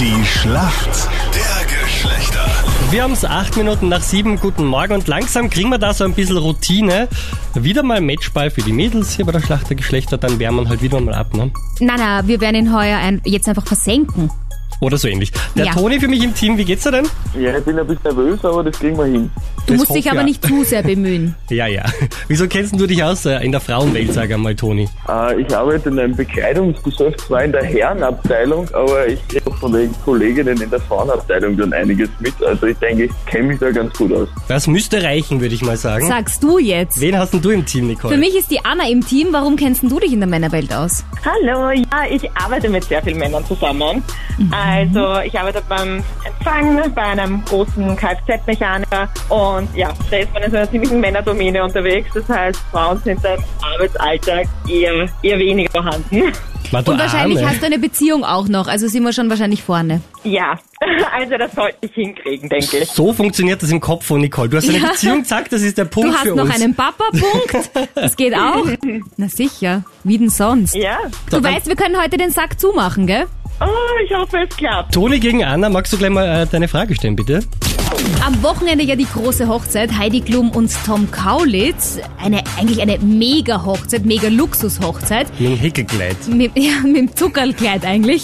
Die Schlacht der Geschlechter. Wir haben es acht Minuten nach sieben. Guten Morgen und langsam kriegen wir da so ein bisschen Routine. Wieder mal Matchball für die Mädels hier bei der Schlacht der Geschlechter, dann wärmen wir halt wieder mal ab, ne? Na, na, wir werden ihn heuer ein, jetzt einfach versenken. Oder so ähnlich. Der Ja. Toni für mich im Team, wie geht's dir denn? Ja, ich bin ein bisschen nervös, aber das kriegen wir hin. Du Das musst dich hoffe aber ich nicht zu sehr bemühen. Ja, ja. Wieso kennst du dich aus äh, in der Frauenwelt, sag einmal, Toni? Äh, ich arbeite in einem Bekleidungsgeschäft, zwar in der Herrenabteilung, aber ich kriege von den Kolleginnen in der Frauenabteilung dann einiges mit. Also ich denke, ich kenne mich da ganz gut aus. Das müsste reichen, würde ich mal sagen. Sagst du jetzt? Wen hast denn du im Team, Nicole? Für mich ist die Anna im Team. Warum kennst denn du dich in der Männerwelt aus? Hallo, ja, ich arbeite mit sehr vielen Männern zusammen. Also ich arbeite beim Empfang bei einem großen Kfz-Mechaniker und ja, da ist man in so einer ziemlichen Männerdomäne unterwegs. Das heißt, Frauen sind im Arbeitsalltag eher, eher weniger vorhanden. Und wahrscheinlich Arme. hast du eine Beziehung auch noch, also sind wir schon wahrscheinlich vorne. Ja, also das sollte ich hinkriegen, denke ich. So funktioniert das im Kopf von Nicole. Du hast eine Ja. Beziehung, zack, das ist der Punkt Du hast für noch uns. einen Papa-Punkt. Das geht auch. Na sicher. Wie denn sonst? Ja, Du weißt, wir können heute den Sack zumachen, gell? Oh, ich hoffe, es klappt. Toni gegen Anna, magst du gleich mal äh, deine Frage stellen, bitte? Am Wochenende ja die große Hochzeit. Heidi Klum und Tom Kaulitz. Eine, eigentlich eine mega Hochzeit, mega Luxus-Hochzeit. Mit dem Häkelkleid. Mit, ja, mit dem Zuckerlkleid eigentlich.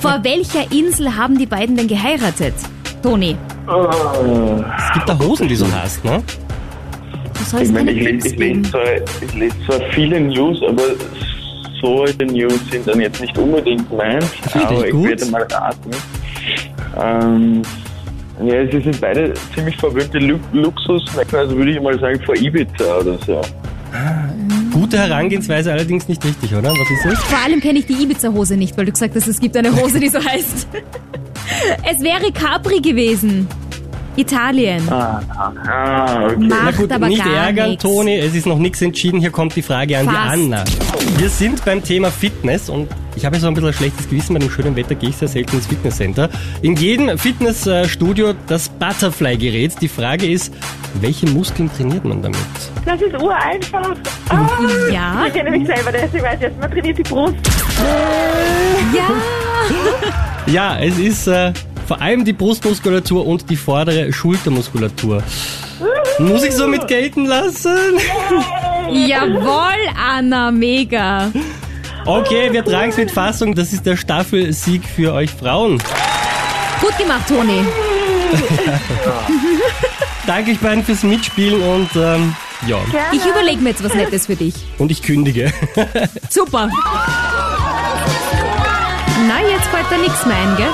Vor welcher Insel haben die beiden denn geheiratet? Toni, Es gibt da Hosen, die du hast, ne? du sollst Ich meine, ich, lese, ich, lese geben. zwar, ich lese zwar viele News, aber solche News sind dann jetzt nicht unbedingt meins. Aber ich gut. werde mal raten. Ähm, ja, sie sind beide ziemlich verwöhnte Lu Luxus, also würde ich mal sagen vor Ibiza oder so. Gute Herangehensweise allerdings nicht richtig, oder? Was ist es? Vor allem kenne ich die Ibiza-Hose nicht, weil du gesagt hast, es gibt eine Hose, die so heißt. Es wäre Capri gewesen. Italien. Ah, ah okay. Macht Na gut, aber nicht gar ärgern, nichts. Toni, es ist noch nichts entschieden. Hier kommt die Frage an die Fast. Anna. Wir sind beim Thema Fitness und ich habe ja so ein bisschen ein schlechtes Gewissen, bei dem schönen Wetter gehe ich sehr selten ins Fitnesscenter. In jedem Fitnessstudio das Butterfly-Gerät. Die Frage ist, welche Muskeln trainiert man damit? Das ist ureinfach. Ah, Ja, ich kenne mich selber, deswegen weiß ich jetzt, man trainiert die Brust. ja. Ja, es ist äh, vor allem die Brustmuskulatur und die vordere Schultermuskulatur. Muss ich so mit gelten lassen? Jawohl, Anna, mega. Okay, wir tragen es mit Fassung. Das ist der Staffelsieg für euch Frauen. Gut gemacht, Toni. Danke euch beiden fürs Mitspielen und ähm, ja, Ich überlege mir jetzt was Nettes für dich. und ich kündige. Super. Na, jetzt fällt da nichts mehr ein, gell?